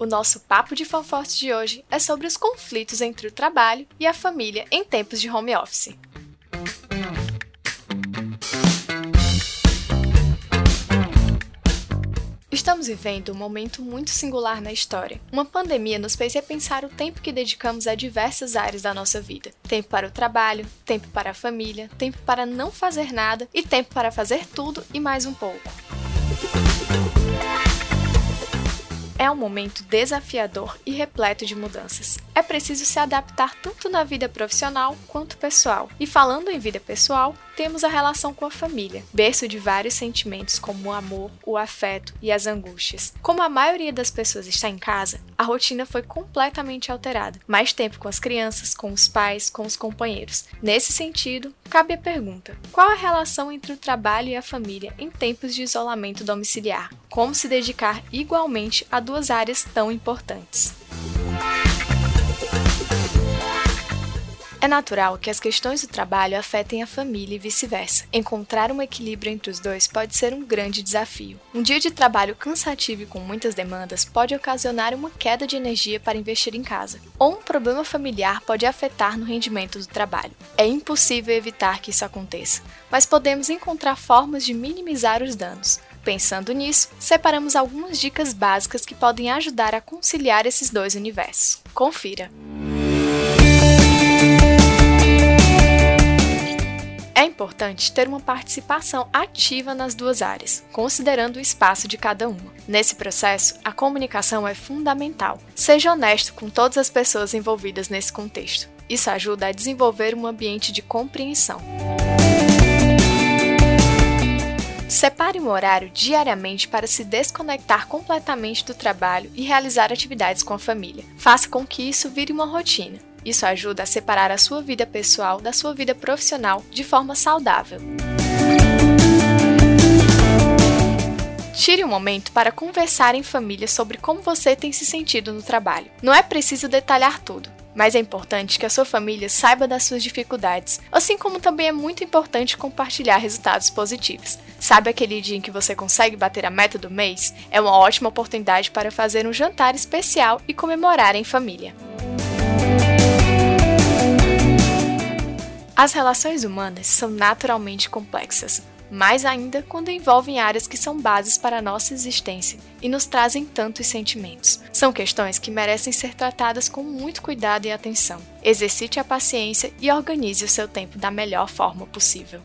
O nosso papo de fanforte de hoje é sobre os conflitos entre o trabalho e a família em tempos de home office. Estamos vivendo um momento muito singular na história. Uma pandemia nos fez repensar o tempo que dedicamos a diversas áreas da nossa vida: tempo para o trabalho, tempo para a família, tempo para não fazer nada e tempo para fazer tudo e mais um pouco. É um momento desafiador e repleto de mudanças. É preciso se adaptar tanto na vida profissional quanto pessoal. E falando em vida pessoal, temos a relação com a família, berço de vários sentimentos como o amor, o afeto e as angústias. Como a maioria das pessoas está em casa, a rotina foi completamente alterada. Mais tempo com as crianças, com os pais, com os companheiros. Nesse sentido, cabe a pergunta: qual a relação entre o trabalho e a família em tempos de isolamento domiciliar? Como se dedicar igualmente a duas áreas tão importantes? É natural que as questões do trabalho afetem a família e vice-versa. Encontrar um equilíbrio entre os dois pode ser um grande desafio. Um dia de trabalho cansativo e com muitas demandas pode ocasionar uma queda de energia para investir em casa, ou um problema familiar pode afetar no rendimento do trabalho. É impossível evitar que isso aconteça, mas podemos encontrar formas de minimizar os danos. Pensando nisso, separamos algumas dicas básicas que podem ajudar a conciliar esses dois universos. Confira! É importante ter uma participação ativa nas duas áreas, considerando o espaço de cada uma. Nesse processo, a comunicação é fundamental. Seja honesto com todas as pessoas envolvidas nesse contexto. Isso ajuda a desenvolver um ambiente de compreensão. Separe um horário diariamente para se desconectar completamente do trabalho e realizar atividades com a família. Faça com que isso vire uma rotina. Isso ajuda a separar a sua vida pessoal da sua vida profissional de forma saudável. Tire um momento para conversar em família sobre como você tem se sentido no trabalho. Não é preciso detalhar tudo, mas é importante que a sua família saiba das suas dificuldades, assim como também é muito importante compartilhar resultados positivos. Sabe aquele dia em que você consegue bater a meta do mês? É uma ótima oportunidade para fazer um jantar especial e comemorar em família. As relações humanas são naturalmente complexas, mais ainda quando envolvem áreas que são bases para a nossa existência e nos trazem tantos sentimentos. São questões que merecem ser tratadas com muito cuidado e atenção. Exercite a paciência e organize o seu tempo da melhor forma possível.